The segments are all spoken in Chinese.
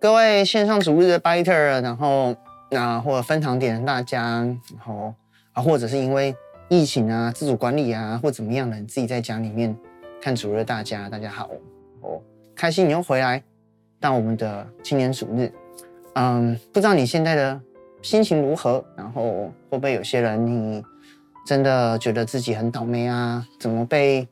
各位线上主日的 Biter，然后那、或者分堂点大家，然后啊，或者是因为疫情啊、自主管理啊，或怎么样的，你自己在家里面看主日大家，大家好，哦，开心你又回来到我们的青年主日，嗯，不知道你现在的心情如何？然后会不会有些人你真的觉得自己很倒霉啊？怎么被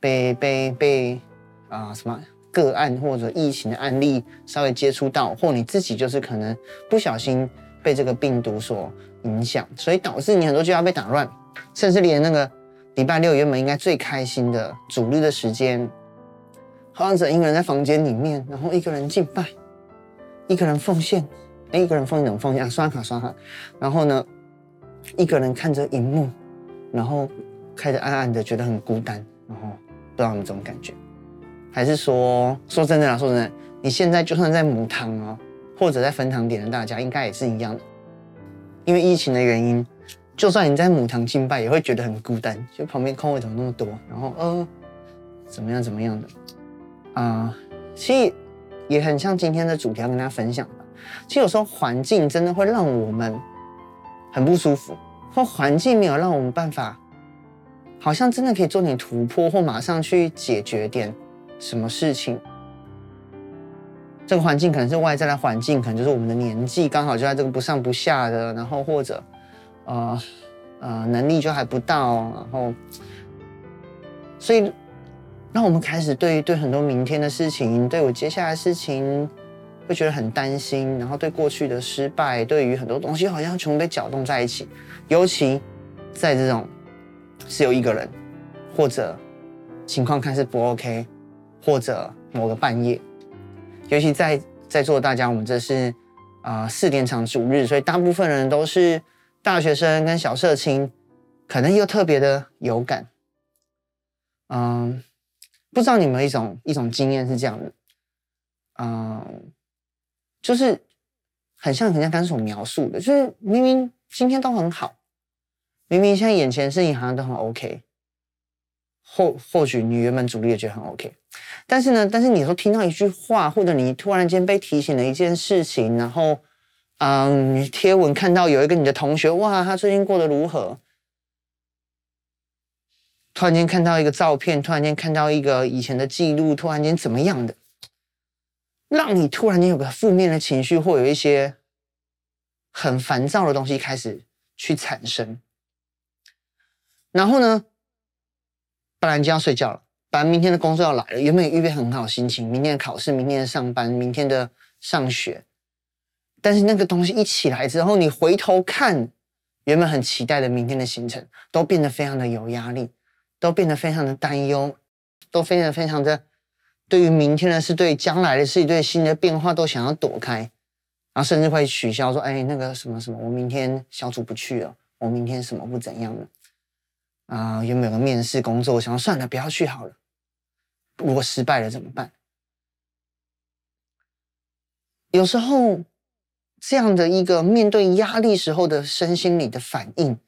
被被被啊、什么？个案或者疫情的案例稍微接触到，或你自己就是可能不小心被这个病毒所影响，所以导致你很多计划被打乱，甚至连那个礼拜六原本应该最开心的主日的时间，好像只一个人在房间里面，然后一个人敬拜，一个人奉献，哎，一个人奉献怎么奉献啊？刷卡刷卡，然后呢，一个人看着荧幕，然后开着暗暗的，觉得很孤单，然后不知道有没有这种感觉。还是说，说真的啦，说真的，你现在就算在母堂哦，或者在分堂点的大家，应该也是一样的。因为疫情的原因，就算你在母堂敬拜，也会觉得很孤单，就旁边空位怎么那么多，然后呃，怎么样怎么样的啊、呃？其实也很像今天的主题要跟大家分享的。其实有时候环境真的会让我们很不舒服，或环境没有让我们办法，好像真的可以做点突破，或马上去解决点。什么事情？这个环境可能是外在的环境，可能就是我们的年纪刚好就在这个不上不下的，然后或者，呃呃，能力就还不到，然后，所以让我们开始对对很多明天的事情，对我接下来的事情会觉得很担心，然后对过去的失败，对于很多东西好像全部被搅动在一起，尤其在这种只有一个人或者情况看似不 OK。或者某个半夜，尤其在在座的大家，我们这是啊、呃、四点场主日，所以大部分人都是大学生跟小社青，可能又特别的有感。嗯，不知道你们一种一种经验是这样的，嗯，就是很像很像刚所描述的，就是明明今天都很好，明明现在眼前的事情好像都很 OK。或或许你原本主力也觉得很 OK，但是呢，但是你说听到一句话，或者你突然间被提醒了一件事情，然后，嗯，你贴文看到有一个你的同学，哇，他最近过得如何？突然间看到一个照片，突然间看到一个以前的记录，突然间怎么样的，让你突然间有个负面的情绪，或有一些很烦躁的东西开始去产生，然后呢？本来就要睡觉了，本来明天的工作要来了，原本预备很好心情，明天的考试，明天的上班，明天的上学，但是那个东西一起来之后，你回头看，原本很期待的明天的行程，都变得非常的有压力，都变得非常的担忧，都非常非常的对于明天的事，对将来的事，对新的变化都想要躲开，然后甚至会取消说，哎，那个什么什么，我明天小组不去了，我明天什么不怎样了。啊、呃，有没有个面试工作？我想算了，不要去好了。如果失败了怎么办？有时候这样的一个面对压力时候的身心里的反应，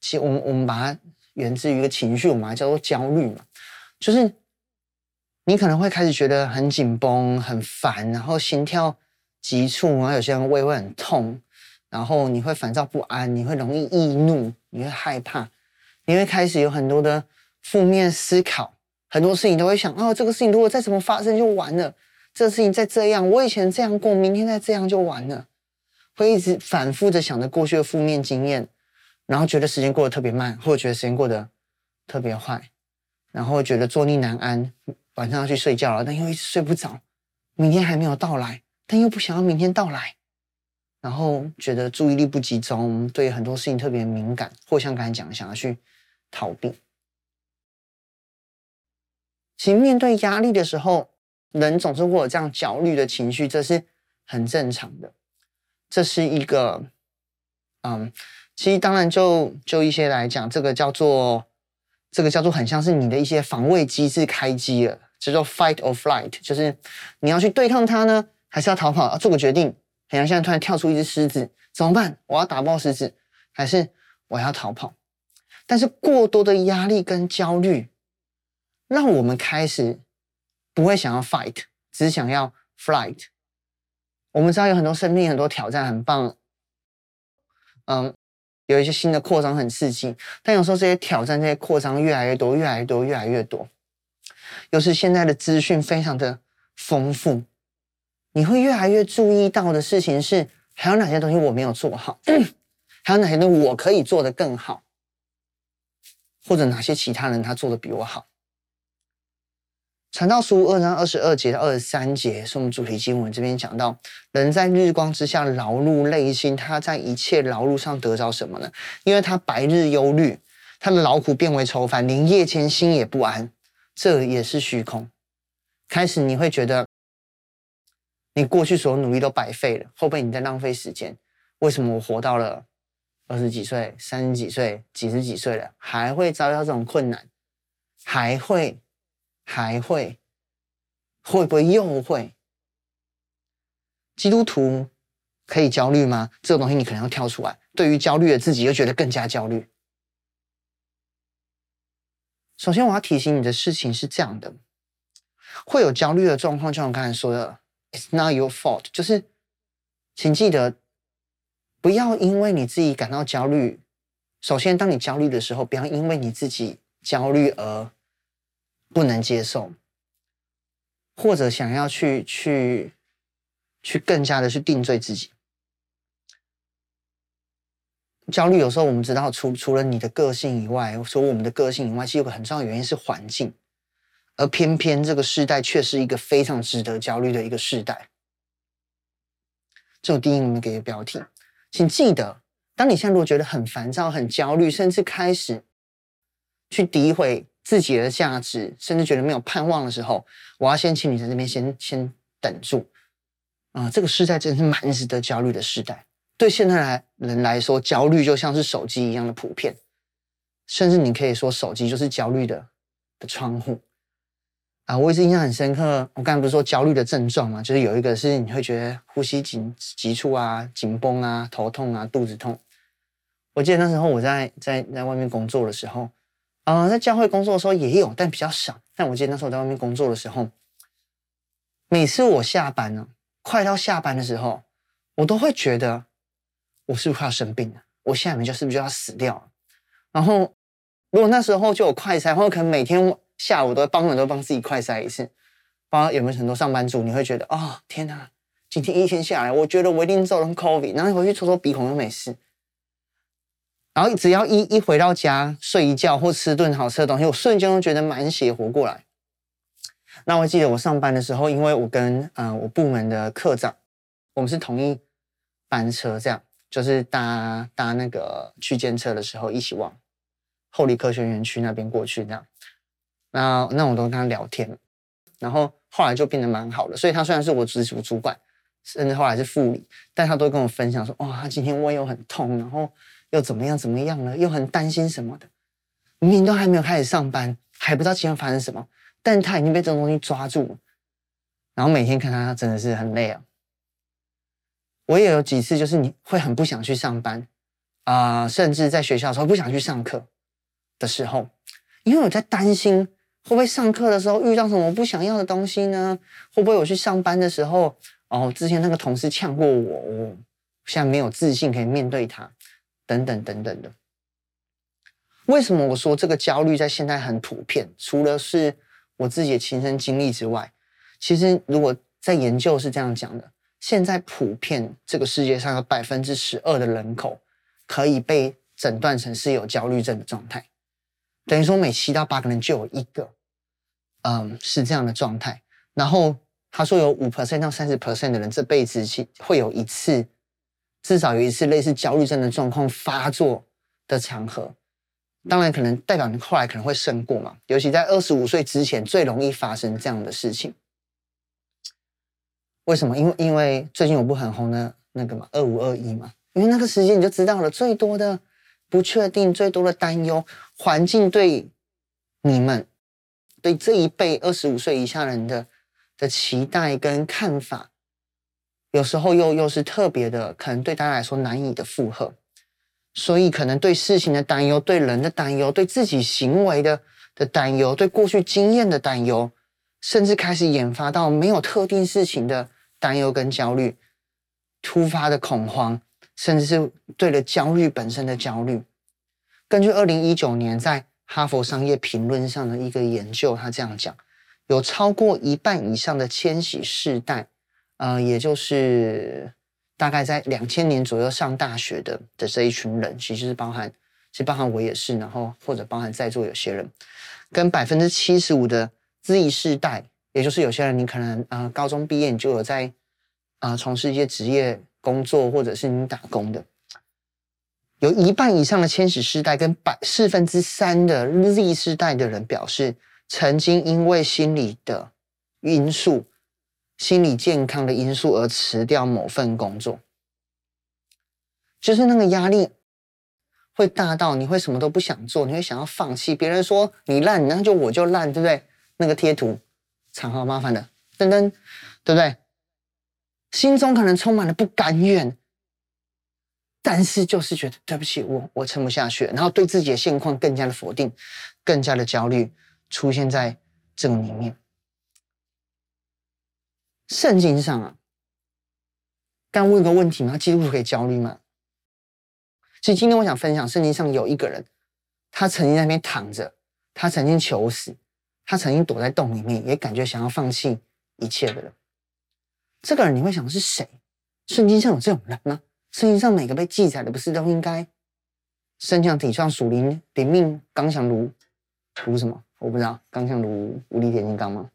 其实我们我们把它源自于一个情绪，我们把它叫做焦虑嘛。就是你可能会开始觉得很紧绷、很烦，然后心跳急促，然后有些人胃会很痛，然后你会烦躁不安，你会容易易怒，你会害怕。你会开始有很多的负面思考，很多事情都会想：哦，这个事情如果再怎么发生就完了。这个事情再这样，我以前这样过，明天再这样就完了。会一直反复的想着过去的负面经验，然后觉得时间过得特别慢，或者觉得时间过得特别坏，然后觉得坐立难安，晚上要去睡觉了，但又一直睡不着。明天还没有到来，但又不想要明天到来。然后觉得注意力不集中，对很多事情特别敏感，或像刚才讲的，想要去。逃避。其实面对压力的时候，人总是会有这样焦虑的情绪，这是很正常的。这是一个，嗯，其实当然就就一些来讲，这个叫做这个叫做很像是你的一些防卫机制开机了，叫做 fight or flight，就是你要去对抗它呢，还是要逃跑？要做个决定。很像现在突然跳出一只狮子，怎么办？我要打爆狮子，还是我要逃跑？但是过多的压力跟焦虑，让我们开始不会想要 fight，只想要 flight，我们知道有很多生命、很多挑战，很棒。嗯，有一些新的扩张很刺激，但有时候这些挑战、这些扩张越来越多、越来越多、越来越多。又是现在的资讯非常的丰富，你会越来越注意到的事情是，还有哪些东西我没有做好，还有哪些东西我可以做得更好，或者哪些其他人他做的比我好。传道书二章二十二节到二十三节是我们主题经文，这边讲到，人在日光之下劳碌累心，他在一切劳碌上得着什么呢？因为他白日忧虑，他的劳苦变为愁烦，连夜间心也不安，这也是虚空。开始你会觉得，你过去所有努力都白费了，后背你在浪费时间？为什么我活到了二十几岁、三十几岁、几十几岁了，还会遭到这种困难，还会？还会会不会又会？基督徒可以焦虑吗？这个东西你可能要跳出来。对于焦虑的自己，又觉得更加焦虑。首先，我要提醒你的事情是这样的：会有焦虑的状况，就像我刚才说的，“It's not your fault”，就是请记得，不要因为你自己感到焦虑。首先，当你焦虑的时候，不要因为你自己焦虑而。不能接受，或者想要去去去更加的去定罪自己。焦虑有时候我们知道，除除了你的个性以外，除了我们的个性以外，其实有个很重要的原因是环境，而偏偏这个时代却是一个非常值得焦虑的一个时代。这种第一，我们给个标题，请记得，当你现在如果觉得很烦躁、很焦虑，甚至开始去诋毁。自己的价值，甚至觉得没有盼望的时候，我要先请你在这边先先等住啊、这个时代真是蛮值得焦虑的时代。对现在来人来说，焦虑就像是手机一样的普遍，甚至你可以说手机就是焦虑的的窗户啊！我一直印象很深刻，我刚才不是说焦虑的症状嘛，就是有一个是你会觉得呼吸紧急促啊、紧绷啊、头痛啊、肚子痛。我记得那时候我在在在外面工作的时候。啊、呃，在教会工作的时候也有，但比较少。但我记得那时候我在外面工作的时候，每次我下班呢，快到下班的时候，我都会觉得我是不是快要生病了？我下面就是不是就要死掉了？然后如果那时候就有快餐，或者可能每天下午都帮人都帮自己快筛一次。不知道有没有很多上班族，你会觉得、哦，天哪，今天一天下来，我觉得我一定中了 COVID，然后回去搓搓鼻孔又没事。然后只要一一回到家睡一觉或吃顿好吃的东西，我瞬间都觉得满血活过来。那我记得我上班的时候，因为我跟嗯、呃、我部门的课长，我们是同一班车，这样就是搭搭那个区间车的时候，一起往后里科学园区那边过去这样。那那我都跟他聊天，然后后来就变得蛮好的。所以他虽然是我直属主管，甚至后来是副理，但他都跟我分享说，哇，他今天胃又很痛，然后。又怎么样？怎么样了？又很担心什么的？明明都还没有开始上班，还不知道今天发生什么，但他已经被这种东西抓住了。然后每天看他，他真的是很累啊。我也有几次，就是你会很不想去上班啊、甚至在学校的时候不想去上课的时候，因为我在担心会不会上课的时候遇到什么不想要的东西呢？会不会我去上班的时候，哦，之前那个同事呛过我，我现在没有自信可以面对他。等等等等的，为什么我说这个焦虑在现在很普遍？除了是我自己的亲身经历之外，其实如果在研究是这样讲的，现在普遍这个世界上有百分之十二的人口可以被诊断成是有焦虑症的状态，等于说每七到八个人就有一个，嗯，是这样的状态。然后他说有五 percent 到三十 percent 的人这辈子其会有一次。至少有一次类似焦虑症的状况发作的场合，当然可能代表你后来可能会胜过嘛。尤其在二十五岁之前，最容易发生这样的事情。为什么？因为因为最近我不很红的那个嘛，二五二一嘛。因为那个时间你就知道了，最多的不确定，最多的担忧，环境对你们对这一辈二十五岁以下人的的期待跟看法。有时候又又是特别的，可能对大家来说难以的负荷，所以可能对事情的担忧、对人的担忧、对自己行为的的担忧、对过去经验的担忧，甚至开始引发到没有特定事情的担忧跟焦虑，突发的恐慌，甚至是对了焦虑本身的焦虑。根据二零一九年在哈佛商业评论上的一个研究，他这样讲：有超过一半以上的千禧世代，呃，也就是大概在两千年左右上大学的的这一群人，其实是包含，其实包含我也是，然后或者包含在座有些人，跟百分之七十五的 Z 世代，也就是有些人你可能呃高中毕业你就有在呃从事一些职业工作，或者是你打工的。有一半以上的千禧世代跟百四分之三的 Z 世代的人表示，曾经因为心理的因素、心理健康的因素而辞掉某份工作，就是那个压力会大到你会什么都不想做，你会想要放弃。别人说你烂，那就我就烂，对不对？那个贴图，长好麻烦的，噔噔，对不对？心中可能充满了不甘愿。但是就是觉得对不起，我我撑不下去，然后对自己的现况更加的否定，更加的焦虑，出现在这个里面。圣经上啊，刚问个问题吗？基督徒可以焦虑吗？所以今天我想分享，圣经上有一个人，他曾经在那边躺着，他曾经求死，他曾经躲在洞里面，也感觉想要放弃一切的人。这个人你会想是谁？圣经上有这种人吗？圣经上每个被记载的，不是都应该身强体壮、属灵灵命刚强如如什么？我不知道，刚强如无敌铁金刚吗？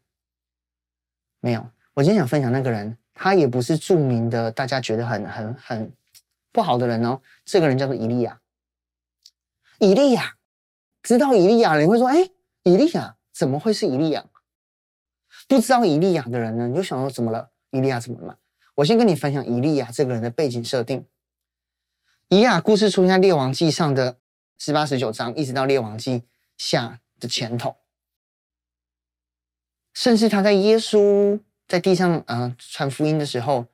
没有。我今天想分享那个人，他也不是著名的，大家觉得很很很不好的人哦。这个人叫做以利亚。以利亚，知道以利亚的人会说：“哎，以利亚怎么会是以利亚？”不知道以利亚的人呢，你就想说怎么了？以利亚怎么了？我先跟你分享以利亚这个人的背景设定。以利亚故事出现在《列王记》上的十八、十九章，一直到《列王记》下的前头。甚至他在耶稣在地上呃传福音的时候，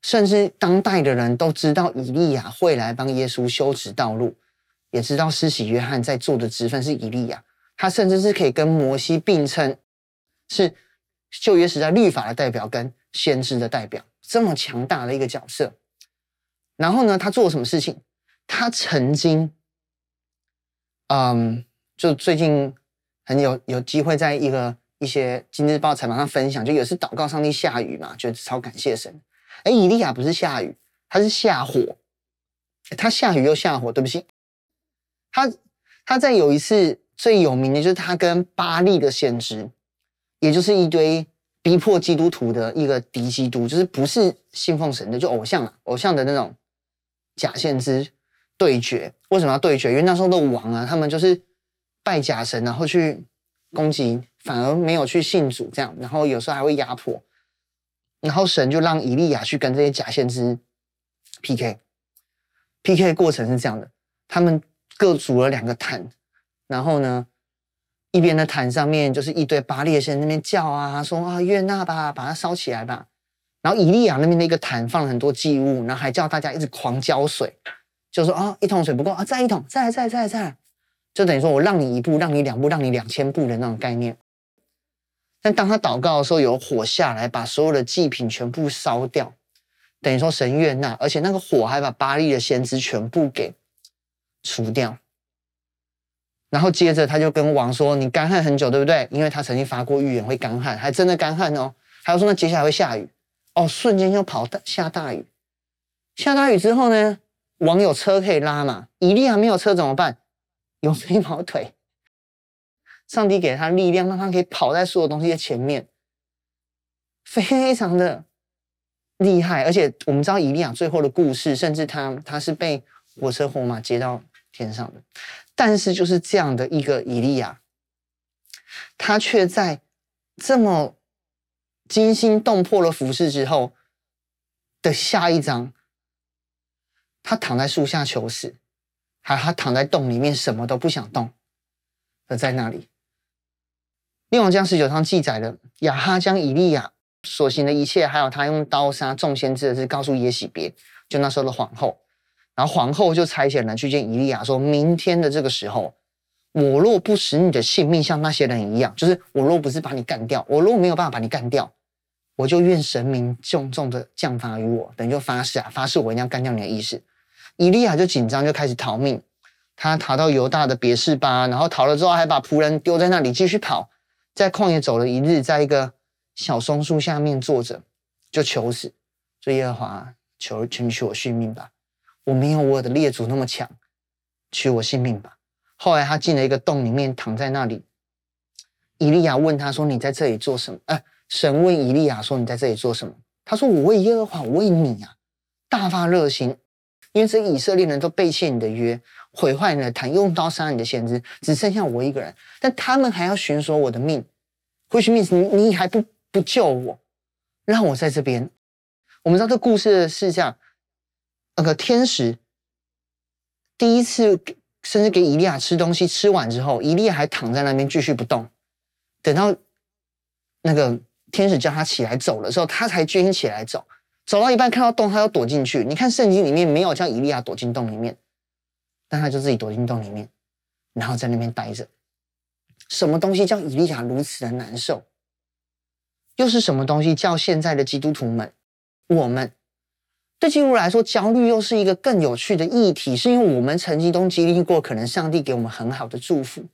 甚至当代的人都知道以利亚会来帮耶稣修直道路，也知道施洗约翰在做的职分是以利亚。他甚至是可以跟摩西并称，是旧约时代律法的代表跟先知的代表。这么强大的一个角色，然后呢，他做了什么事情？他曾经，嗯，就最近很有有机会在一个一些《今日报》采访上分享，就有次祷告上帝下雨嘛，觉得超感谢神。哎，以利亚不是下雨，他是下火，他下雨又下火，对不起。他他在有一次最有名的就是他跟巴力的先知，也就是一堆。逼迫基督徒的一个敌基督，就是不是信奉神的，就偶像啊，偶像的那种假先知对决。为什么要对决？因为那时候的王啊，他们就是拜假神，然后去攻击，反而没有去信主这样。然后有时候还会压迫，然后神就让以利亚去跟这些假先知 PK。PK 的过程是这样的：他们各组了两个坛，然后呢，一边的坛上面就是一堆巴力先在那边叫啊，说啊，约纳吧，把它烧起来吧。然后以利亚那边的一个坛放了很多祭物，然后还叫大家一直狂浇水，就说啊，一桶水不够啊，再一桶，再来，再来，再来，再来，就等于说我让你一步，让你两步，让你两千步的那种概念。但当他祷告的时候，有火下来，把所有的祭品全部烧掉，等于说神悦纳，而且那个火还把巴力的先知全部给除掉。然后接着他就跟王说：“你干旱很久，对不对？因为他曾经发过预言会干旱，还真的干旱哦。还有说那接下来会下雨哦，瞬间就跑大下大雨。下大雨之后呢，王有车可以拉嘛？以利亚没有车怎么办？有飞毛腿。上帝给他力量，让他可以跑在所有东西的前面，非常的厉害。而且我们知道以利亚最后的故事，甚至他他是被火车火马接到天上的。”但是就是这样的一个以利亚，他却在这么惊心动魄的服侍之后的下一章，他躺在树下求死，还有他躺在洞里面什么都不想动，而在那里，列王将十九章记载了亚哈将以利亚所行的一切，还有他用刀杀众先知的事，告诉耶洗别，就那时候的皇后。然后皇后就差遣人去见伊利亚，说明天的这个时候，我若不使你的性命像那些人一样，就是我若不是把你干掉，我若没有办法把你干掉，我就愿神明重重的降罚于我，等于就发誓啊，发誓我一定要干掉你的意思。伊利亚就紧张，就开始逃命。他逃到犹大的别是巴，然后逃了之后，还把仆人丢在那里继续跑，在旷野走了一日，在一个小松树下面坐着，就求死，说耶和华，求求你取我性命吧，我没有我的列祖那么强，取我性命吧。后来他进了一个洞里面，躺在那里。以利亚问他说：“你在这里做什么？”呃，神问以利亚说：“你在这里做什么？”他说：“我为耶和华，我为你啊，大发热心，因为这以色列人都背弃你的约。”毁坏你的坛，用刀杀你的先知，只剩下我一个人。但他们还要寻索我的命，which means 你你还不不救我，让我在这边。我们知道这故事是这样：那个天使第一次甚至给以利亚吃东西，吃完之后，以利亚还躺在那边继续不动。等到那个天使叫他起来走的时候，他才决心起来走。走到一半看到洞，他要躲进去。你看圣经里面没有叫以利亚躲进洞里面。但他就自己躲进洞里面，然后在那边待着。什么东西叫以利亚如此的难受？又是什么东西叫现在的基督徒们，我们对基督徒来说，焦虑又是一个更有趣的议题，是因为我们曾经都经历过，可能上帝给我们很好的祝福、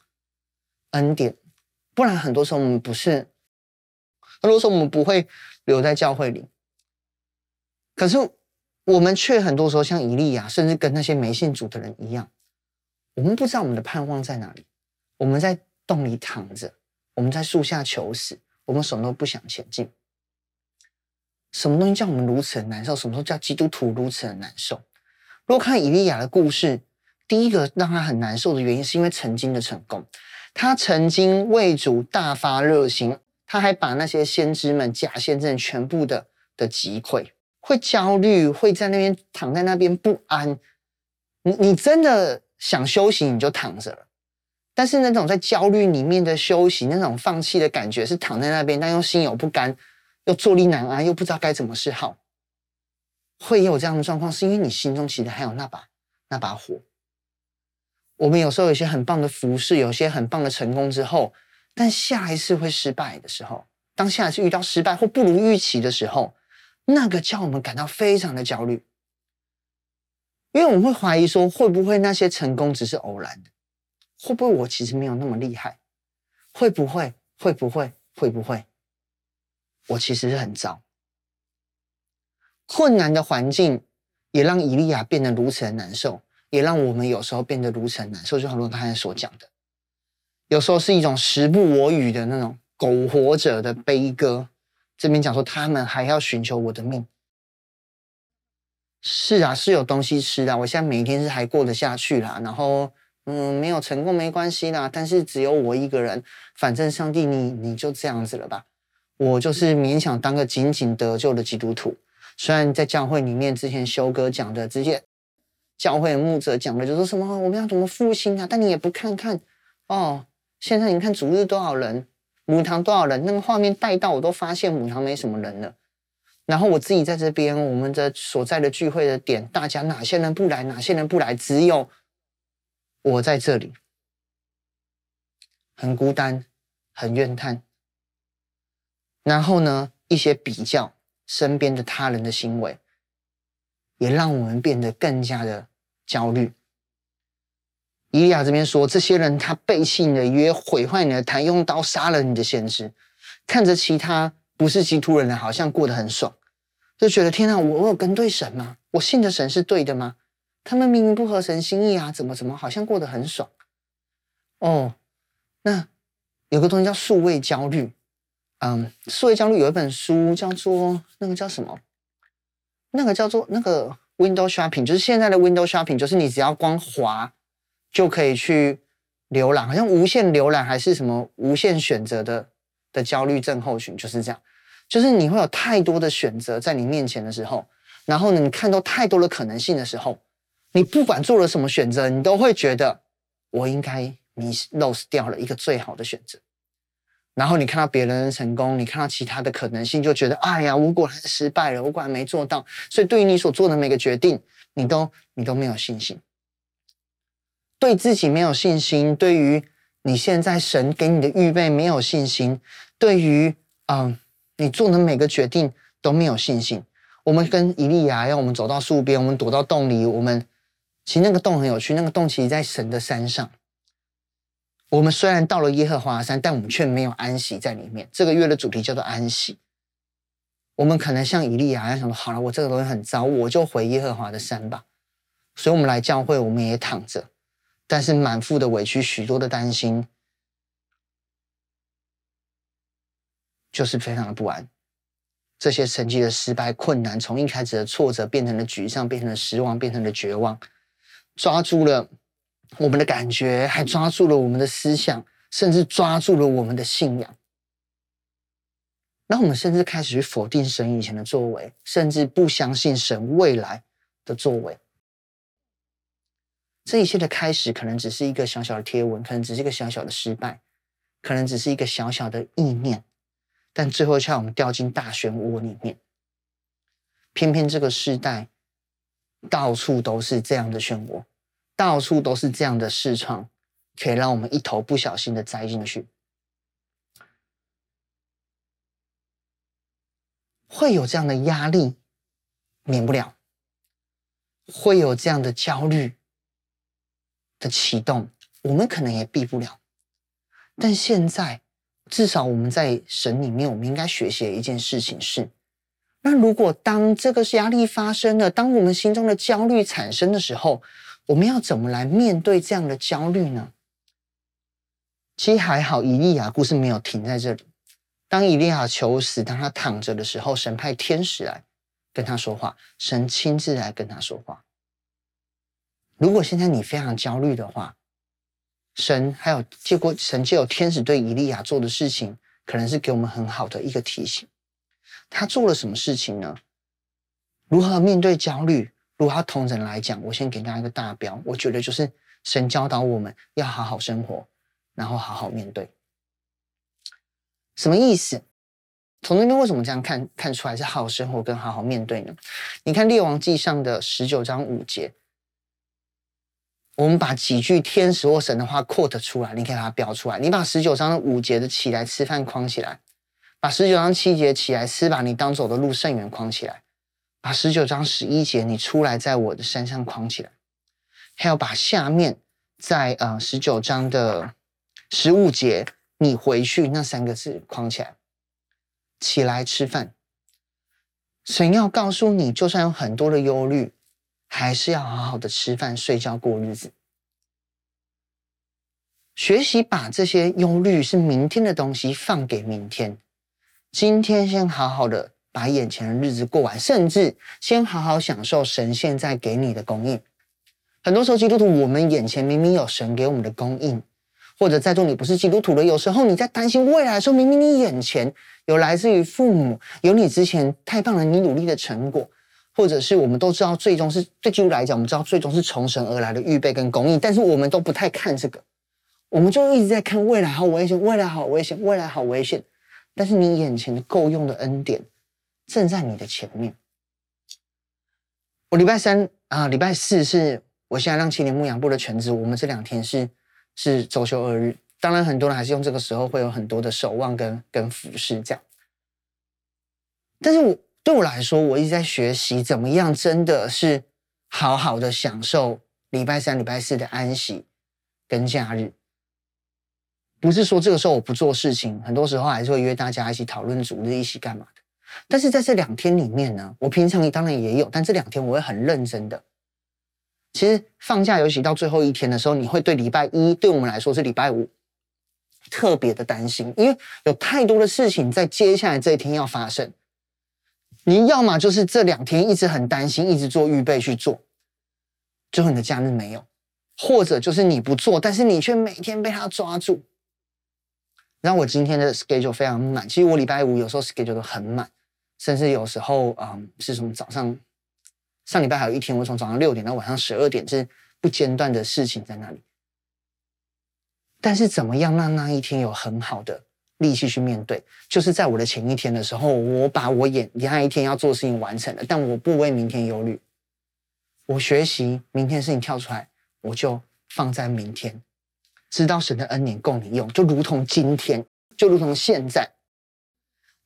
恩典，不然很多时候我们不是，很多时候我们不会留在教会里。可是。我们却很多时候像以利亚，甚至跟那些没信主的人一样，我们不知道我们的盼望在哪里。我们在洞里躺着，我们在树下求死，我们什么都不想前进。什么东西叫我们如此的难受？什么时候叫基督徒如此的难受？如果看以利亚的故事，第一个让他很难受的原因，是因为曾经的成功。他曾经为主大发热心，他还把那些先知们、假先知全部的的击溃。会焦虑，会在那边躺在那边不安。你你真的想休息，你就躺着了。但是那种在焦虑里面的休息，那种放弃的感觉，是躺在那边，但又心有不甘，又坐立难安，又不知道该怎么是好。会有这样的状况，是因为你心中其实还有那把那把火。我们有时候有一些很棒的服饰，有些很棒的成功之后，但下一次会失败的时候，当下一次遇到失败或不如预期的时候。那个叫我们感到非常的焦虑，因为我们会怀疑说，会不会那些成功只是偶然的？会不会我其实没有那么厉害？会不会？会不会？会不会？我其实是很糟。困难的环境也让以利亚变得如此的难受，也让我们有时候变得如此的难受。就好像刚才所讲的，有时候是一种时不我与的那种苟活者的悲歌。这边讲说，他们还要寻求我的命。是啊，是有东西吃的。我现在每天是还过得下去啦。然后，嗯，没有成功没关系啦。但是只有我一个人，反正上帝你你就这样子了吧。我就是勉强当个仅仅得救的基督徒。虽然在教会里面，之前修哥讲的，直接教会的牧者讲的，就说什么我们要怎么复兴啊？但你也不看看哦，现在你看主日多少人？母堂多少人？那个画面带到，我都发现母堂没什么人了。然后我自己在这边，我们的所在的聚会的点，大家哪些人不来？哪些人不来？只有我在这里，很孤单，很怨叹。然后呢，一些比较身边的他人的行为，也让我们变得更加的焦虑。伊利亚这边说，这些人他背弃你的约，毁坏你的坛，用刀杀了你的先知。看着其他不是基督徒人，好像过得很爽，就觉得天哪，我我有跟对神吗？我信的神是对的吗？他们明明不合神心意啊，怎么怎么好像过得很爽？哦，那有个东西叫数位焦虑。嗯，数位焦虑有一本书叫做那个叫什么？那个叫做那个 Window Shopping，就是现在的 Window Shopping，就是你只要光滑。就可以去浏览，好像无限浏览还是什么无限选择的的焦虑症候群，就是这样，就是你会有太多的选择在你面前的时候，然后呢，你看到太多的可能性的时候，你不管做了什么选择，你都会觉得我应该迷失 lose 掉了一个最好的选择，然后你看到别人的成功，你看到其他的可能性，就觉得哎呀，我果然失败了，我果然没做到，所以对于你所做的每个决定，你都你都没有信心。对自己没有信心，对于你现在神给你的预备没有信心，对于嗯你做的每个决定都没有信心。我们跟以利亚，让我们走到树边，我们躲到洞里。我们其实那个洞很有趣，那个洞其实在神的山上。我们虽然到了耶和华山，但我们却没有安息在里面。这个月的主题叫做安息。我们可能像以利亚一样想说：好了，我这个东西很糟，我就回耶和华的山吧。所以，我们来教会，我们也躺着，但是满腹的委屈，许多的担心，就是非常的不安。这些成绩的失败、困难，从一开始的挫折变成了沮丧，变成了失望，变成了绝望，抓住了我们的感觉，还抓住了我们的思想，甚至抓住了我们的信仰。那我们甚至开始去否定神以前的作为，甚至不相信神未来的作为。这一切的开始，可能只是一个小小的贴文，可能只是一个小小的失败，可能只是一个小小的意念。但最后却让我们掉进大漩涡里面。偏偏这个时代，到处都是这样的漩涡，到处都是这样的视窗，可以让我们一头不小心的栽进去。会有这样的压力，免不了；会有这样的焦虑的启动，我们可能也避不了。但现在。至少我们在神里面，我们应该学习的一件事情是：那如果当这个压力发生了，当我们心中的焦虑产生的时候，我们要怎么来面对这样的焦虑呢？其实还好，以利亚故事没有停在这里。当以利亚求死，当他躺着的时候，神派天使来跟他说话，神亲自来跟他说话。如果现在你非常焦虑的话，神还有结果，神借由天使对以利亚做的事情，可能是给我们很好的一个提醒。他做了什么事情呢？如何面对焦虑？如果要同人来讲，我先给大家一个大标，我觉得就是神教导我们要好好生活，然后好好面对。什么意思？从那边为什么这样看看出来是好好生活跟好好面对呢？你看列王记上的十九章五节。我们把几句天使或神的话 quote 出来，你可以把它标出来。你把十九章的五节的起来吃饭框起来，把十九章七节起来吃把，你当走的路甚远框起来，把十九章十一节你出来在我的山上框起来，还有把下面在呃十九章的十五节你回去那三个字框起来，起来吃饭。神要告诉你，就算有很多的忧虑。还是要好好的吃饭、睡觉、过日子，学习把这些忧虑是明天的东西放给明天。今天先好好的把眼前的日子过完，甚至先好好享受神现在给你的供应。很多时候，基督徒我们眼前明明有神给我们的供应，或者在座你不是基督徒的，有时候你在担心未来的时候，明明你眼前有来自于父母，有你之前太棒了，你努力的成果。或者是我们都知道，最终是对基督来讲，我们知道最终是从神而来的预备跟供应，但是我们都不太看这个，我们就一直在看未来好危险，未来好危险，未来好危险。但是你眼前的够用的恩典正在你的前面。我礼拜三啊，礼拜四是我现在让青年牧养部的全职，我们这两天是是周休二日。当然，很多人还是用这个时候会有很多的守望跟跟服侍这样，但是我。对我来说，我一直在学习怎么样，真的是好好的享受礼拜三、礼拜四的安息跟假日。不是说这个时候我不做事情，很多时候还是会约大家一起讨论主日一起干嘛的。但是在这两天里面呢，我平常当然也有，但这两天我会很认真的。其实放假尤其到最后一天的时候，你会对礼拜一，对我们来说是礼拜五，特别的担心，因为有太多的事情在接下来这一天要发生。你要么就是这两天一直很担心，一直做预备去做，最后你的假日没有；或者就是你不做，但是你却每天被他抓住。然后我今天的 schedule 非常满，其实我礼拜五有时候 schedule 都很满，甚至有时候、嗯、是从早上上礼拜还有一天，我从早上六点到晚上十二点，是不间断的事情在那里。但是怎么样让那一天有很好的力气去面对，就是在我的前一天的时候，我把我眼那一天要做的事情完成了，但我不为明天忧虑。我学习明天事情跳出来，我就放在明天，知道神的恩典供你用，就如同今天，就如同现在。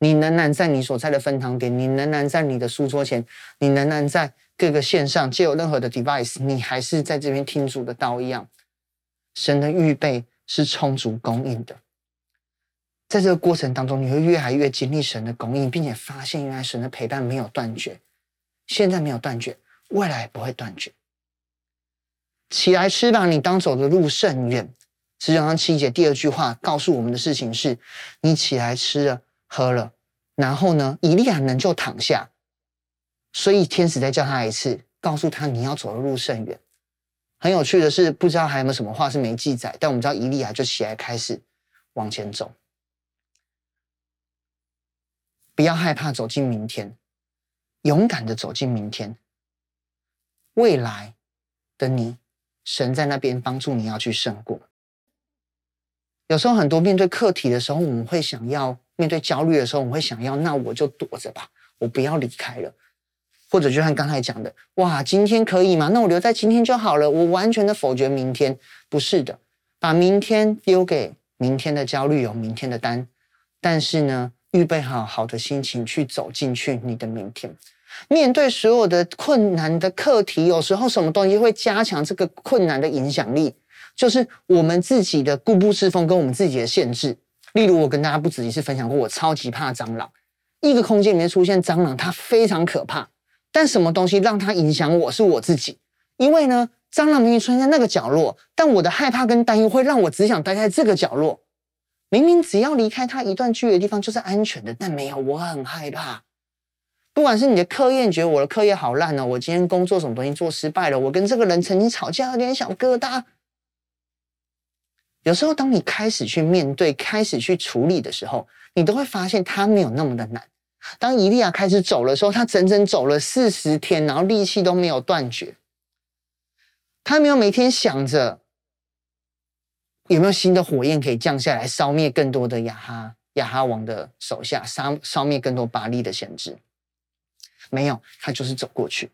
你仍然在你所在的分堂点，你仍然在你的书桌前，你仍然在各个线上，借有任何的 device，你还是在这边听主的道一样。神的预备是充足供应的，在这个过程当中，你会越来越经历神的供应，并且发现原来神的陪伴没有断绝，现在没有断绝，未来不会断绝。起来吃吧，你当走的路甚远。十九章七节第二句话告诉我们的事情是：你起来吃了。喝了，然后呢？以利亚人就躺下，所以天使再叫他一次，告诉他你要走的路甚远。很有趣的是，不知道还有没有什么话是没记载，但我们知道以利亚就起来开始往前走。不要害怕走进明天，勇敢的走进明天。未来的你，神在那边帮助你要去胜过。有时候很多面对课题的时候，我们会想要。面对焦虑的时候，我们会想要，那我就躲着吧，我不要离开了。或者就像刚才讲的，哇，今天可以吗？那我留在今天就好了。我完全的否决明天，不是的，把明天丢给明天的焦虑，有明天的担。但是呢，预备好好的心情去走进去你的明天。面对所有的困难的课题，有时候什么东西会加强这个困难的影响力？就是我们自己的固步自封跟我们自己的限制。例如，我跟大家不止一次分享过，我超级怕蟑螂。一个空间里面出现蟑螂，它非常可怕。但什么东西让它影响我是我自己？因为呢，蟑螂明明出现在那个角落，但我的害怕跟担忧会让我只想待在这个角落。明明只要离开它一段距离的地方就是安全的，但没有，我很害怕。不管是你的课业，觉得我的课业好烂哦，我今天工作什么东西做失败了，我跟这个人曾经吵架，有点小疙瘩。有时候，当你开始去面对、开始去处理的时候，你都会发现它没有那么的难。当伊利亚开始走的时候，他整整走了四十天，然后力气都没有断绝。他没有每天想着有没有新的火焰可以降下来，烧灭更多的亚哈亚哈王的手下，烧烧灭更多巴力的先知。没有，他就是走过去。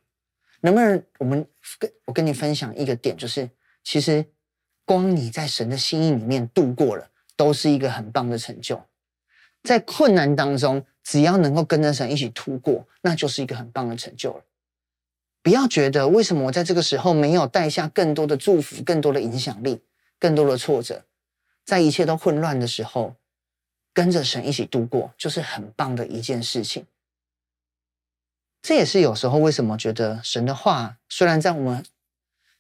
能不能我们跟我跟你分享一个点，就是其实。光你在神的心意里面度过了，都是一个很棒的成就。在困难当中，只要能够跟着神一起度过，那就是一个很棒的成就了。不要觉得为什么我在这个时候没有带下更多的祝福、更多的影响力、更多的挫折，在一切都混乱的时候，跟着神一起度过，就是很棒的一件事情。这也是有时候为什么觉得神的话，虽然在我们。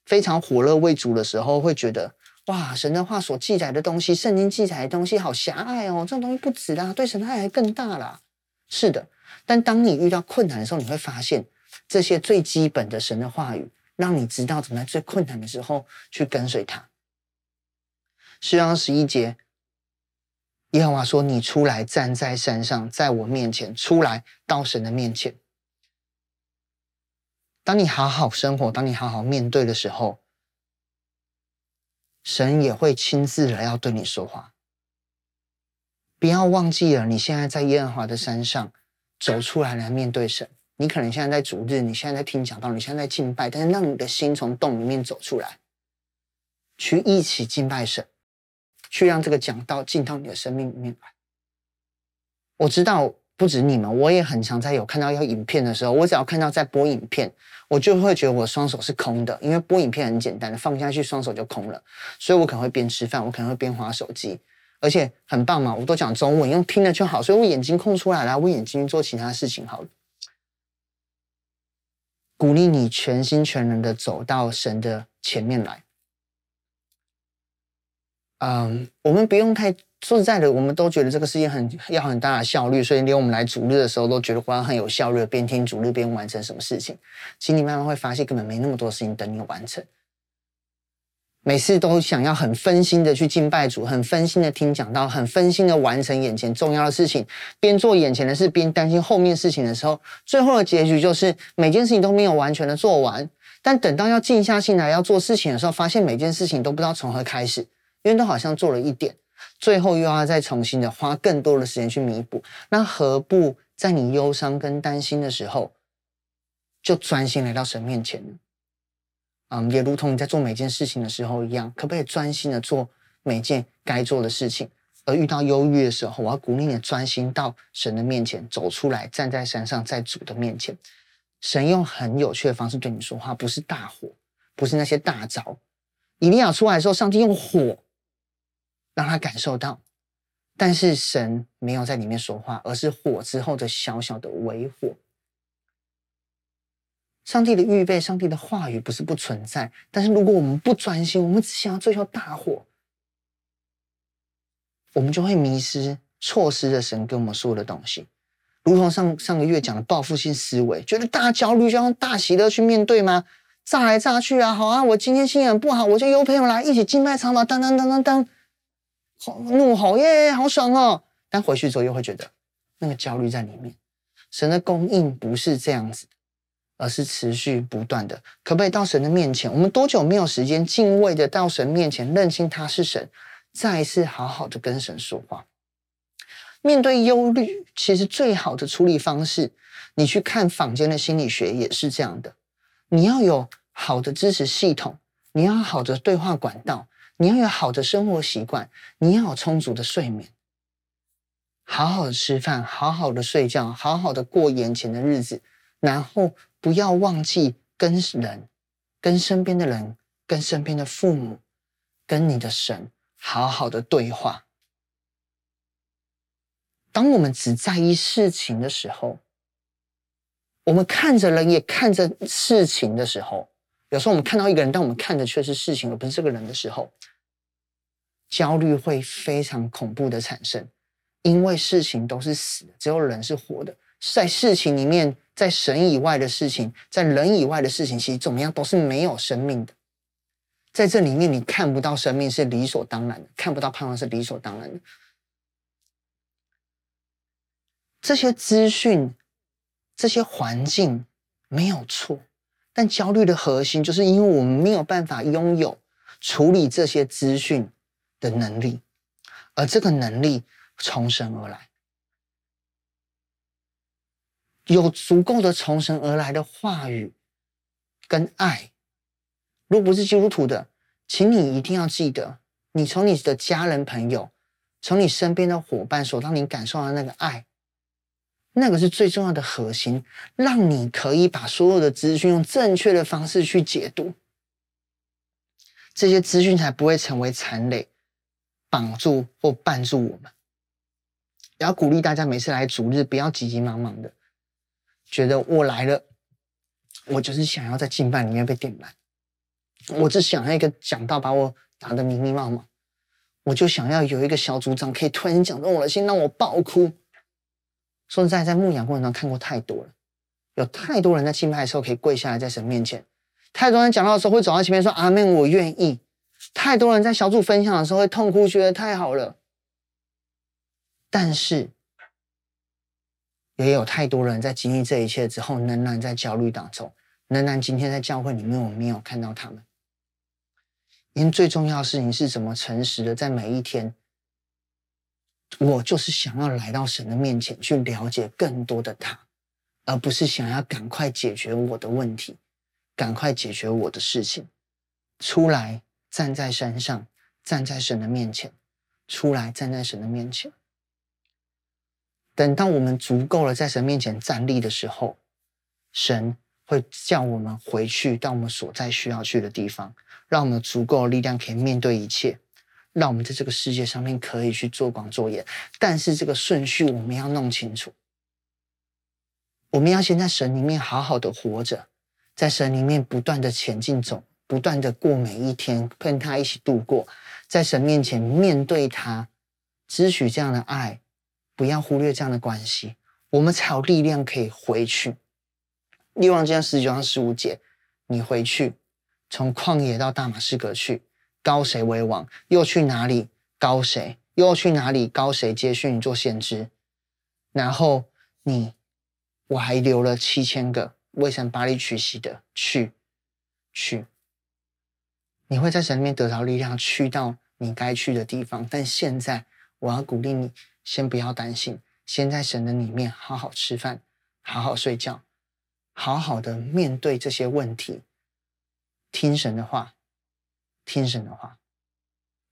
非常火热为主的时候，会觉得哇，神的话所记载的东西，圣经记载的东西好狭隘哦，这种东西不值啦，对神的爱还更大啦。是的，但当你遇到困难的时候，你会发现这些最基本的神的话语，让你知道怎么在最困难的时候去跟随他。诗章十一节，耶和华说：“你出来站在山上，在我面前，出来到神的面前。”当你好好生活，当你好好面对的时候，神也会亲自来要对你说话。不要忘记了，你现在在耶和华的山上走出来来面对神。你可能现在在主日，你现在在听讲道，你现在在敬拜，但是让你的心从洞里面走出来，去一起敬拜神，去让这个讲道进到你的生命里面来。我知道。不止你们，我也很常在有看到要影片的时候，我只要看到在播影片，我就会觉得我双手是空的，因为播影片很简单，放下去双手就空了，所以我可能会边吃饭，我可能会边滑手机，而且很棒嘛，我都讲中文，用听了就好，所以我眼睛空出来了，我眼睛做其他事情好了。鼓励你全心全人的走到神的前面来。嗯，我们不用太。说实在的，我们都觉得这个事情很要很大的效率，所以连我们来主日的时候都觉得好像很有效率，边听主日边完成什么事情。其实你慢慢会发现，根本没那么多事情等你完成。每次都想要很分心的去敬拜主，很分心的听讲道，很分心的完成眼前重要的事情，边做眼前的事边担心后面事情的时候，最后的结局就是每件事情都没有完全的做完。但等到要静下心来要做事情的时候，发现每件事情都不知道从何开始，因为都好像做了一点。最后又要再重新的花更多的时间去弥补，那何不在你忧伤跟担心的时候，就专心来到神面前呢？嗯，也如同你在做每件事情的时候一样，可不可以专心的做每件该做的事情？而遇到忧郁的时候，我要鼓励你专心到神的面前，走出来，站在山上，在主的面前。神用很有趣的方式对你说话，不是大火，不是那些大招。以利亚出来的时候，上帝用火让他感受到，但是神没有在里面说话，而是火之后的小小的微火。上帝的预备，上帝的话语不是不存在，但是如果我们不专心，我们只想要追求大火。我们就会迷失、错失了神跟我们说的东西，如同上上个月讲的报复性思维，觉得大焦虑就要用大喜乐去面对吗？炸来炸去啊，好啊，我今天心情不好，我就邀朋友来一起敬拜唱吧，当当当当当，怒吼耶，好爽哦！但回去之后又会觉得那个焦虑在里面。神的供应不是这样子，而是持续不断的。可不可以到神的面前？我们多久没有时间敬畏的到神面前，认清他是神？再一次好好的跟神说话。面对忧虑，其实最好的处理方式，你去看坊间的心理学也是这样的。你要有好的支持系统，你要好的对话管道，你要有好的生活习惯，你要有充足的睡眠，好好的吃饭，好好的睡觉，好好的过眼前的日子，然后不要忘记跟人、跟身边的人、跟身边的父母、跟你的神。好好的对话。当我们只在意事情的时候，我们看着人也看着事情的时候，有时候我们看到一个人，但我们看的却是事情而不是这个人的时候，焦虑会非常恐怖的产生。因为事情都是死的，只有人是活的。在事情里面，在神以外的事情，在人以外的事情，其实怎么样都是没有生命的。在这里面，你看不到生命是理所当然的，看不到盼望是理所当然的。这些资讯、这些环境没有错，但焦虑的核心就是因为我们没有办法拥有处理这些资讯的能力，而这个能力从神而来，有足够的从神而来的话语跟爱。如果不是基督徒的，请你一定要记得，你从你的家人朋友，从你身边的伙伴所让你感受到那个爱，那个是最重要的核心，让你可以把所有的资讯用正确的方式去解读，这些资讯才不会成为残累，绑住或绊住我们。也要鼓励大家，每次来主日不要急急忙忙的，觉得我来了，我就是想要在敬拜里面被点燃。我只想要一个讲道把我打得迷迷茫茫，我就想要有一个小组长可以突然讲动我的心，让我爆哭。说实在，在牧养过程中看过太多了，有太多人在敬拜的时候可以跪下来在神面前，太多人讲道的时候会走到前面说阿门，我愿意。太多人在小组分享的时候会痛哭，觉得太好了。但是，也有太多人在经历这一切之后，仍然在焦虑当中，仍然今天在教会里面我没有看到他们。因为最重要的事情是怎么诚实的在每一天，我就是想要来到神的面前去了解更多的他，而不是想要赶快解决我的问题，赶快解决我的事情。出来站在山上，站在神的面前，出来站在神的面前。等到我们足够了在神面前站立的时候，神会叫我们回去到我们所在需要去的地方。让我们足够的力量可以面对一切，让我们在这个世界上面可以去做光做盐。但是这个顺序我们要弄清楚，我们要先在神里面好好的活着，在神里面不断的前进走，不断的过每一天，跟他一起度过，在神面前面对他，支取这样的爱，不要忽略这样的关系，我们才有力量可以回去。列王纪上十九章十五节，你回去。从旷野到大马士革去，高谁为王？又去哪里？高谁？又去哪里？高谁接续你做先知？然后你，我还留了七千个未曾巴力取洗的，去，去。你会在神里面得到力量，去到你该去的地方。但现在，我要鼓励你，先不要担心，先在神的里面好好吃饭，好好睡觉，好好的面对这些问题。听神的话，听神的话，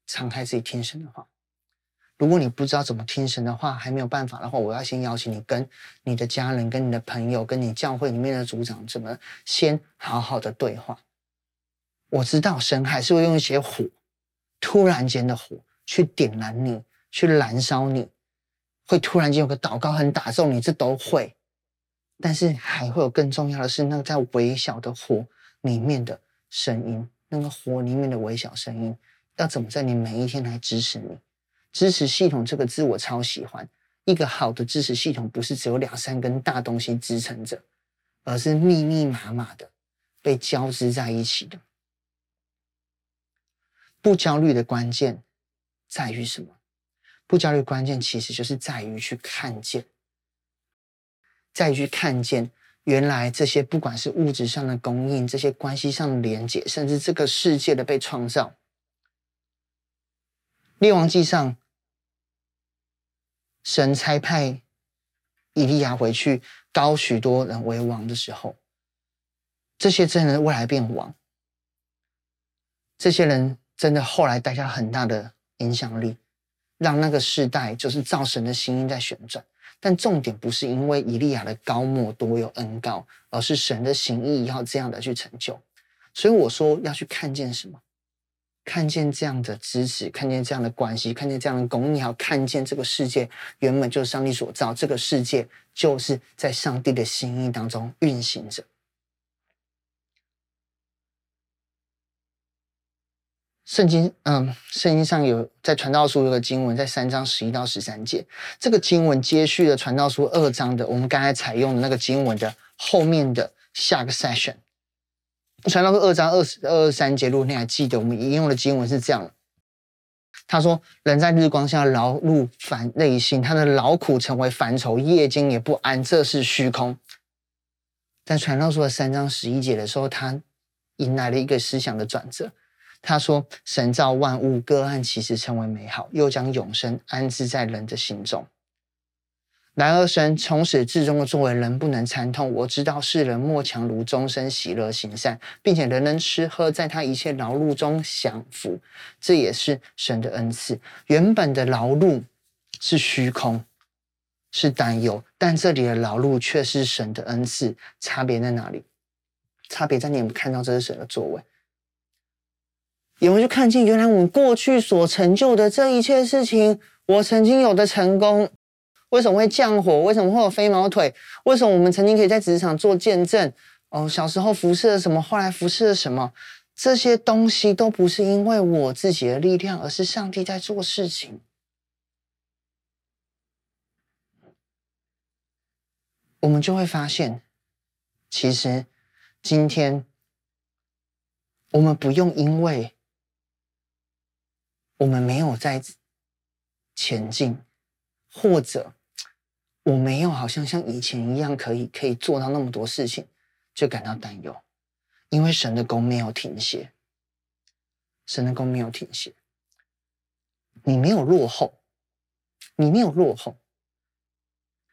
敞开自己听神的话。如果你不知道怎么听神的话，还没有办法的话，我要先邀请你跟你的家人、跟你的朋友、跟你教会里面的组长，怎么先好好的对话。我知道神还是会用一些火，突然间的火去点燃你，去燃烧你，会突然间有个祷告很打中你，这都会。但是还会有更重要的是，那个在微小的火里面的声音，那个火里面的微小声音，要怎么在你每一天来支持你？支持系统这个字我超喜欢。一个好的支持系统不是只有两三根大东西支撑着，而是密密麻麻的被交织在一起的。不焦虑的关键在于什么？不焦虑关键其实就是在于去看见，在于去看见原来这些不管是物质上的供应，这些关系上的连接，甚至这个世界的被创造。列王记上，神差派以利亚回去膏许多人为王的时候，这些真人未来变王，这些人。真的后来带下很大的影响力，让那个世代就是造神的心意在旋转。但重点不是因为以利亚的高默多有恩高，而是神的心意要这样的去成就。所以我说要去看见什么？看见这样的支持，看见这样的关系，看见这样的供应，要看见这个世界原本就是上帝所造，这个世界就是在上帝的心意当中运行着。圣经，嗯，圣经上有在传道书有个经文，在三章十一到十三节，这个经文接续了传道书二章的，我们刚才采用的那个经文的后面的下个 session。传道书二章二十二三节，如果你还记得，我们引用的经文是这样：他说，人在日光下劳碌烦内心，他的劳苦成为烦愁，夜间也不安，这是虚空。在传道书的三章十一节的时候，他迎来了一个思想的转折。他说：“神造万物，各按其时称为美好，又将永生安置在人的心中。然而神从始至终的作为，人不能参透。我知道世人莫强如终身喜乐行善，并且人人吃喝，在他一切劳碌中享福，这也是神的恩赐。原本的劳碌是虚空，是担忧，但这里的劳碌却是神的恩赐。差别在哪里？差别在你们看到这是神的作为。”有没有去看见，原来我们过去所成就的这一切事情，我曾经有的成功，为什么会降火？为什么会有飞毛腿？为什么我们曾经可以在职场做见证？哦，小时候服侍了什么，后来服侍了什么？这些东西都不是因为我自己的力量，而是上帝在做事情。我们就会发现，其实今天我们不用因为。我们没有在前进，或者我没有好像像以前一样可以可以做到那么多事情，就感到担忧，因为神的工没有停歇，神的工没有停歇，你没有落后，你没有落后，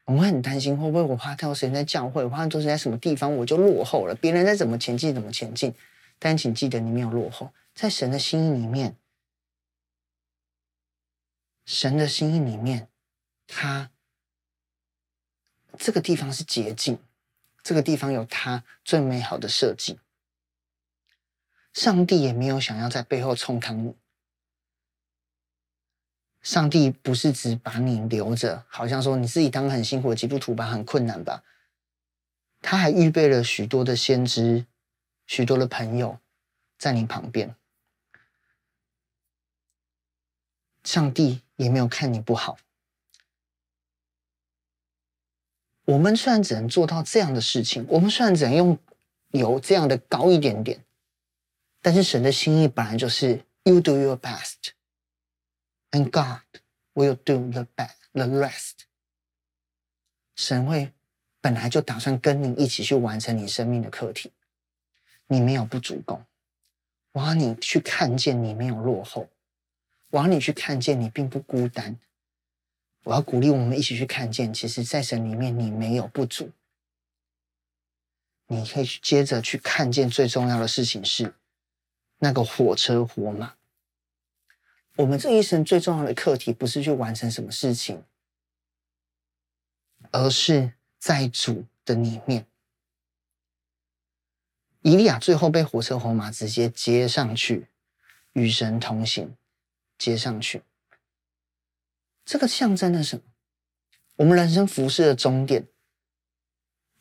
我们很担心会不会我花太多时间在教会，我花太多时间在什么地方我就落后了，别人在怎么前进怎么前进，但请记得你没有落后，在神的心意里面。神的心意里面，他这个地方是捷径，这个地方有他最美好的设计。上帝也没有想要在背后冲康你。上帝不是只把你留着，好像说你自己当很辛苦的基督徒吧，很困难吧。他还预备了许多的先知，许多的朋友在你旁边。上帝。也没有看你不好。我们虽然只能做到这样的事情，我们虽然只能用有这样的高一点点，但是神的心意本来就是 You do your best, and God will do the best, the rest。神会本来就打算跟你一起去完成你生命的课题。你没有不足够，我要你去看见你没有落后。我要你去看见，你并不孤单。我要鼓励我们一起去看见，其实，在神里面，你没有不足。你可以去接着去看见最重要的事情是，那个火车火马我们这一生最重要的课题，不是去完成什么事情，而是在主的里面。以利亚最后被火车红马直接接上去，与神同行，接上去。这个象征了什么？我们人生服事的终点。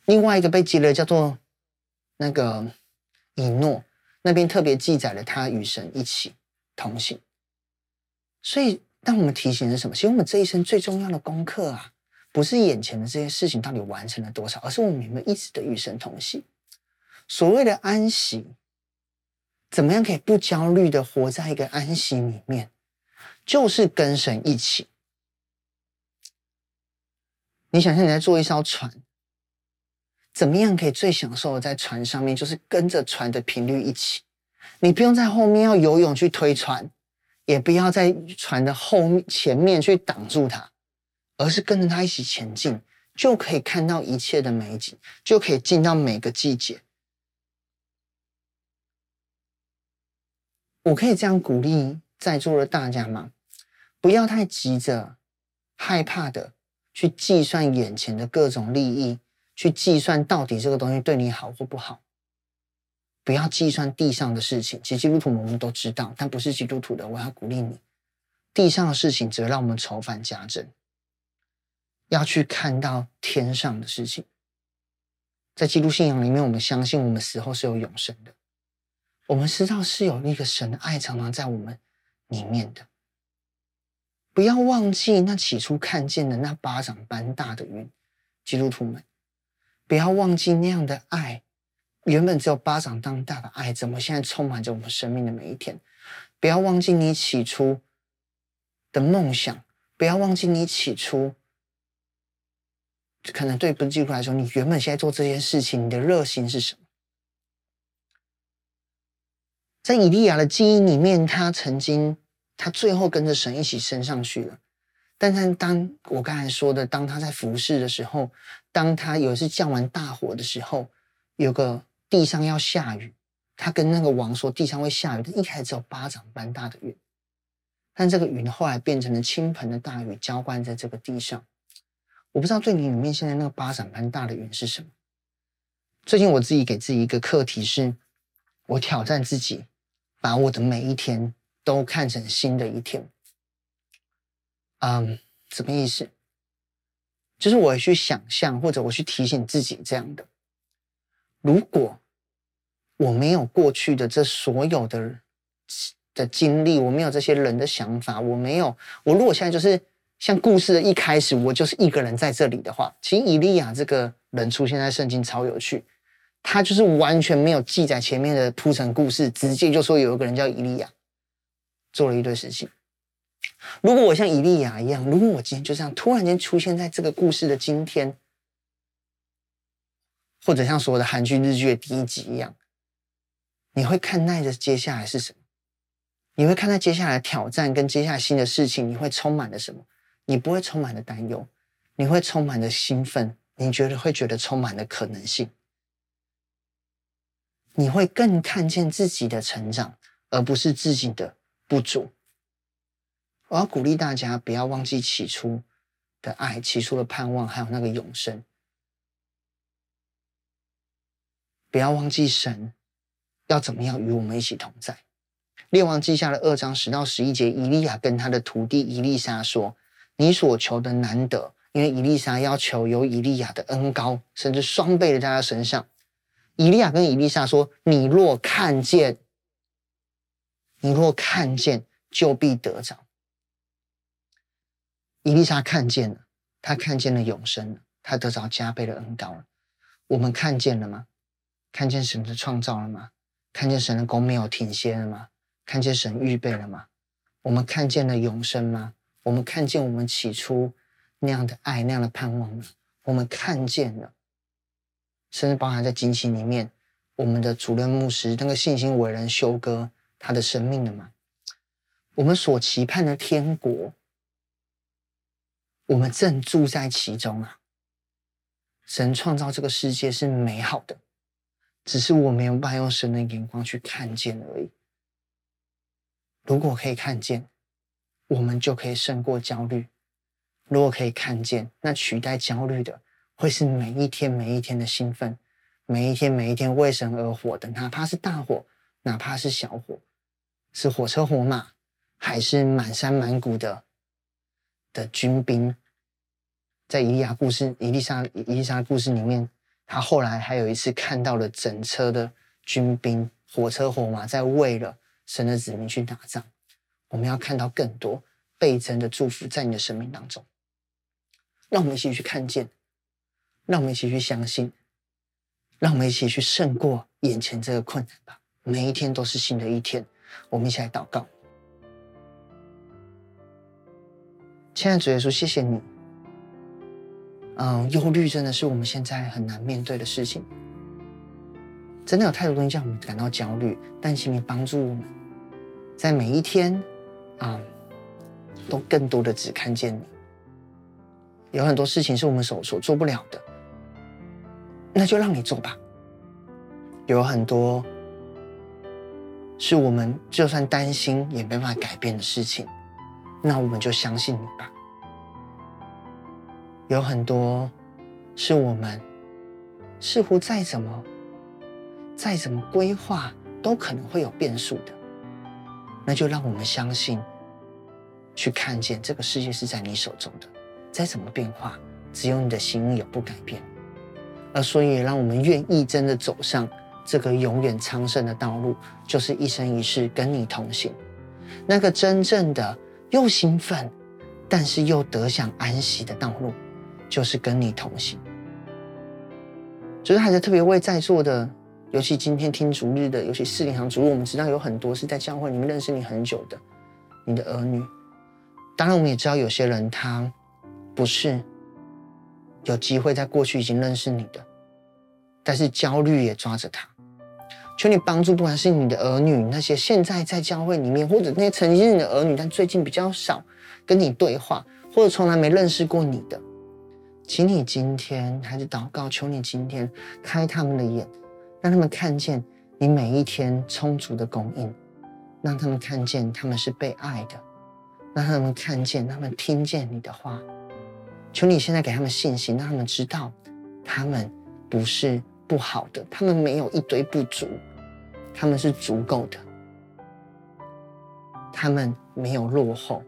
另外一个被接了，叫做那个以诺，那边特别记载了他与神一起同行。所以，当我们提醒的是什么？其实我们这一生最重要的功课啊，不是眼前的这些事情到底完成了多少，而是我们有没有一直的与神同行。所谓的安息，怎么样可以不焦虑的活在一个安息里面？就是跟神一起。你想象你在坐一艘船，怎么样可以最享受的在船上面？就是跟着船的频率一起，你不用在后面要游泳去推船。也不要在船的后、前面去挡住它，而是跟着它一起前进，就可以看到一切的美景，就可以进到每个季节。我可以这样鼓励在座的大家吗？不要太急着、害怕的去计算眼前的各种利益，去计算到底这个东西对你好或不好。不要计算地上的事情，其实基督徒我们都知道，但不是基督徒的，我要鼓励你，地上的事情只会让我们愁烦加增。要去看到天上的事情，在基督信仰里面，我们相信我们死后是有永生的，我们知道是有那个神的爱常常在我们里面的。不要忘记那起初看见的那巴掌般大的云，基督徒们，不要忘记那样的爱。原本只有巴掌当大的爱，怎么现在充满着我们生命的每一天？不要忘记你起初的梦想，不要忘记你起初可能对本基督徒来说，你原本现在做这件事情，你的热心是什么？在以利亚的记忆里面，他曾经，他最后跟着神一起升上去了。但是当我刚才说的，当他在服侍的时候，当他有一次降完大火的时候，有个。地上要下雨，他跟那个王说地上会下雨，但一开始只有巴掌般大的云，但这个云后来变成了倾盆的大雨，浇灌在这个地上。我不知道对你里面现在那个巴掌般大的云是什么？最近我自己给自己一个课题是，我挑战自己，把我的每一天都看成新的一天。嗯，什么意思？就是我去想象，或者我去提醒自己这样的。如果我没有过去的这所有的的经历，我没有这些人的想法，我没有我如果现在就是像故事的一开始，我就是一个人在这里的话，其实以利亚这个人出现在圣经超有趣，他就是完全没有记载前面的铺陈故事，直接就说有一个人叫以利亚做了一堆事情。如果我像以利亚一样，如果我今天就这样突然间出现在这个故事的今天。或者像所有的韩剧、日剧的第一集一样，你会看待着接下来是什么？你会看待接下来的挑战跟接下来新的事情，你会充满了什么？你不会充满了担忧，你会充满了兴奋，你觉得会觉得充满了可能性，你会更看见自己的成长，而不是自己的不足。我要鼓励大家不要忘记起初的爱、起初的盼望，还有那个永生。不要忘记神要怎么样与我们一起同在。列王记下的二章十到十一节，以利亚跟他的徒弟以利沙说：“你所求的难得，因为以利沙要求有以利亚的恩膏，甚至双倍的在他身上。”以利亚跟以利沙说：“你若看见，你若看见，就必得着。”以利沙看见了，她看见了永生了，她得着加倍的恩膏了。我们看见了吗？看见神的创造了吗？看见神的工没有停歇了吗？看见神预备了吗？我们看见了永生吗？我们看见我们起初那样的爱、那样的盼望吗？我们看见了，甚至包含在惊奇里面，我们的主任牧师那个信心伟人修哥他的生命了吗？我们所期盼的天国，我们正住在其中啊！神创造这个世界是美好的。只是我没有办法用神的眼光去看见而已。如果可以看见，我们就可以胜过焦虑。如果可以看见，那取代焦虑的会是每一天每一天的兴奋，每一天每一天为神而活的，哪怕是大火，哪怕是小火，是火车火马，还是满山满谷的的军兵。在以利亚故事、以利沙、以利沙故事里面，他后来还有一次看到了整车的军兵，火车火马在为了神的子民去打仗。我们要看到更多倍增的祝福在你的生命当中。让我们一起去看见，让我们一起去相信，让我们一起去胜过眼前这个困难吧。每一天都是新的一天，我们一起来祷告。亲爱的主耶稣，谢谢你。嗯，忧虑真的是我们现在很难面对的事情。真的有太多东西让我们感到焦虑，但请你帮助我们，在每一天啊、嗯，都更多的只看见你。有很多事情是我们所所做不了的，那就让你做吧。有很多是我们就算担心也没办法改变的事情，那我们就相信你吧。有很多是我们似乎再怎么再怎么规划都可能会有变数的，那就让我们相信，去看见这个世界是在你手中的。再怎么变化，只有你的心意永不改变。而所以，让我们愿意真的走上这个永远昌盛的道路，就是一生一世跟你同行。那个真正的又兴奋，但是又得享安息的道路，就是跟你同行。就是还是特别为在座的，尤其今天听主日的，尤其四灵堂主日，我们知道有很多是在教会里面认识你很久的，你的儿女。当然，我们也知道有些人他。不是有机会在过去已经认识你的，但是焦虑也抓着他。求你帮助，不管是你的儿女，那些现在在教会里面，或者那些曾经是你的儿女，但最近比较少跟你对话，或者从来没认识过你的，请你今天还是祷告，求你今天开他们的眼，让他们看见你每一天充足的供应，让他们看见他们是被爱的，让他们看见他们听见你的话。求你现在给他们信心，让他们知道，他们不是不好的，他们没有一堆不足，他们是足够的，他们没有落后，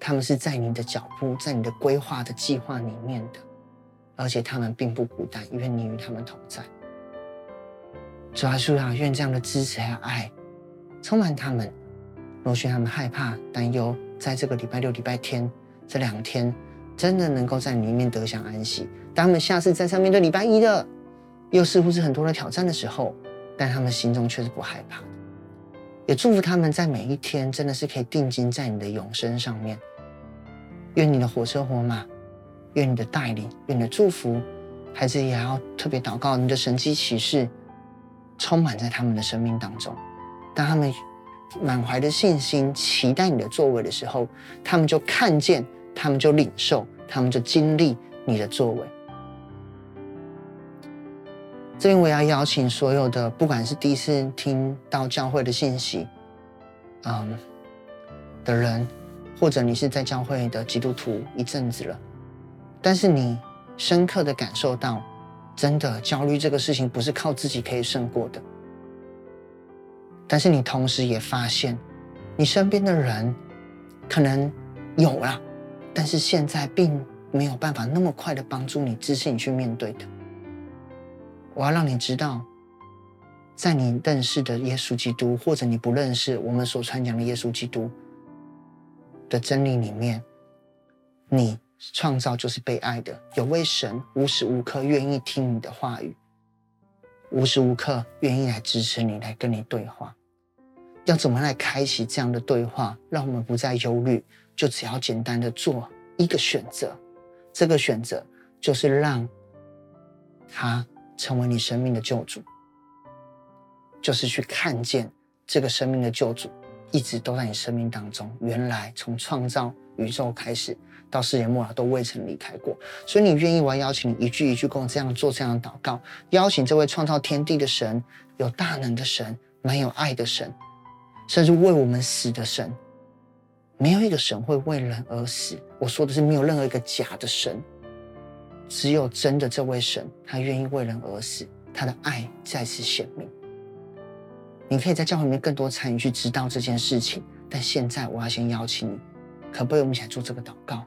他们是在你的脚步，在你的规划的计划里面的，而且他们并不孤单，因为你与他们同在。主啊，主啊，愿这样的支持和爱充满他们，若许他们害怕、担忧，在这个礼拜六、礼拜天这两天。真的能够在你里面得享安息。当他们下次再上面对礼拜一的，又似乎是很多的挑战的时候，但他们心中却是不害怕的。也祝福他们在每一天真的是可以定睛在你的永生上面。愿你的火车火马，愿你的带领，愿你的祝福，孩子也要特别祷告，你的神迹启示充满在他们的生命当中。当他们满怀的信心，期待你的作为的时候，他们就看见。他们就领受，他们就经历你的作为。这边我要邀请所有的，不管是第一次听到教会的信息，嗯，的人，或者你是在教会的基督徒一阵子了，但是你深刻的感受到，真的焦虑这个事情不是靠自己可以胜过的。但是你同时也发现，你身边的人可能有了。但是现在并没有办法那么快的帮助你，支持你去面对的。我要让你知道，在你认识的耶稣基督，或者你不认识我们所传讲的耶稣基督的真理里面，你创造就是被爱的，有位神无时无刻愿意听你的话语，无时无刻愿意来支持你，来跟你对话。要怎么来开启这样的对话，让我们不再忧虑？就只要简单的做一个选择，这个选择就是让他成为你生命的救主，就是去看见这个生命的救主一直都在你生命当中。原来从创造宇宙开始到世界末了都未曾离开过，所以你愿意，我要邀请你一句一句跟我这样做这样的祷告，邀请这位创造天地的神、有大能的神、满有爱的神，甚至为我们死的神。没有一个神会为人而死。我说的是没有任何一个假的神，只有真的这位神，他愿意为人而死，他的爱再次显明。你可以在教会里面更多参与去知道这件事情，但现在我要先邀请你，可不可以我们一起来做这个祷告，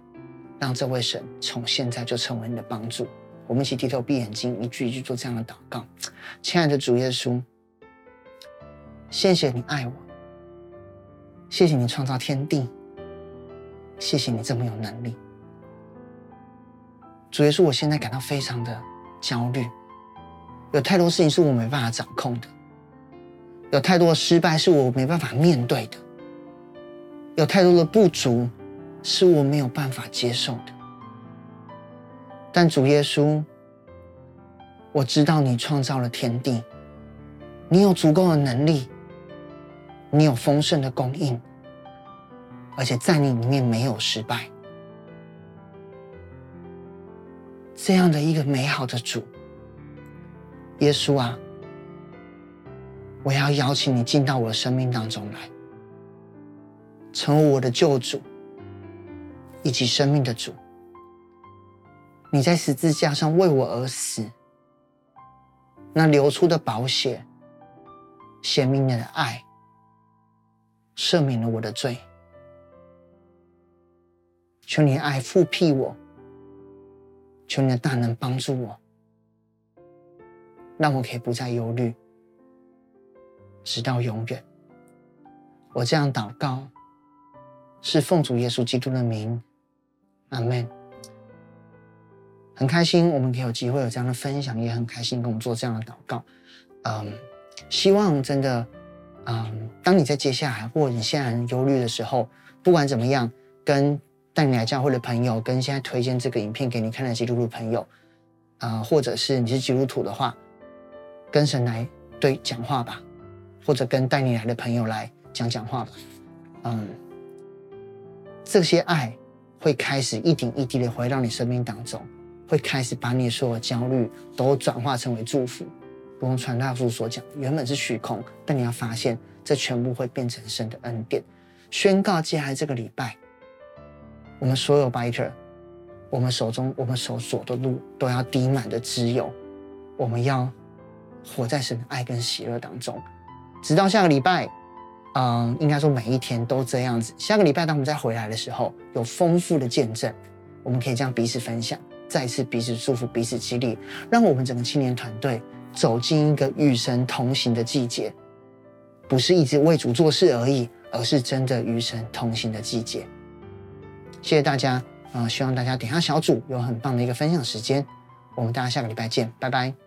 让这位神从现在就成为你的帮助。我们一起低头闭眼睛，一句一句做这样的祷告。亲爱的主耶稣，谢谢你爱我，谢谢你创造天地，谢谢你这么有能力。主耶稣，我现在感到非常的焦虑，有太多事情是我没办法掌控的，有太多的失败是我没办法面对的，有太多的不足是我没有办法接受的。但主耶稣，我知道你创造了天地，你有足够的能力，你有丰盛的供应，而且在你里面没有失败。这样的一个美好的主，耶稣啊，我要邀请你进到我的生命当中来，成为我的救主，以及生命的主。你在十字架上为我而死，那流出的宝血，显明你的爱，赦免了我的罪。求你爱复辟我，求你的大能帮助我，让我可以不再忧虑，直到永远。我这样祷告，是奉主耶稣基督的名，阿门。很开心，我们可以有机会有这样的分享，也很开心跟我们做这样的祷告。嗯，希望真的，嗯，当你在接下来或你现在很忧虑的时候，不管怎么样，跟带你来教会的朋友，跟现在推荐这个影片给你看的基督徒朋友，啊、或者是你是基督徒的话，跟神来对讲话吧，或者跟带你来的朋友来讲讲话吧。嗯，这些爱会开始一点一滴的回到你生命当中。会开始把你所有焦虑都转化成为祝福。如同传道书所讲，原本是虚空，但你要发现，这全部会变成神的恩典。宣告接下来这个礼拜，我们所有 Biter，我们手中我们所走的路都要滴满的脂油。我们要活在神的爱跟喜乐当中，直到下个礼拜。嗯，应该说每一天都这样子。下个礼拜当我们再回来的时候，有丰富的见证，我们可以这样彼此分享。再次彼此祝福，彼此激励，让我们整个青年团队走进一个与神同行的季节，不是一直为主做事而已，而是真的与神同行的季节。谢谢大家啊，呃，希望大家点下小组有很棒的一个分享时间，我们大家下个礼拜见，拜拜。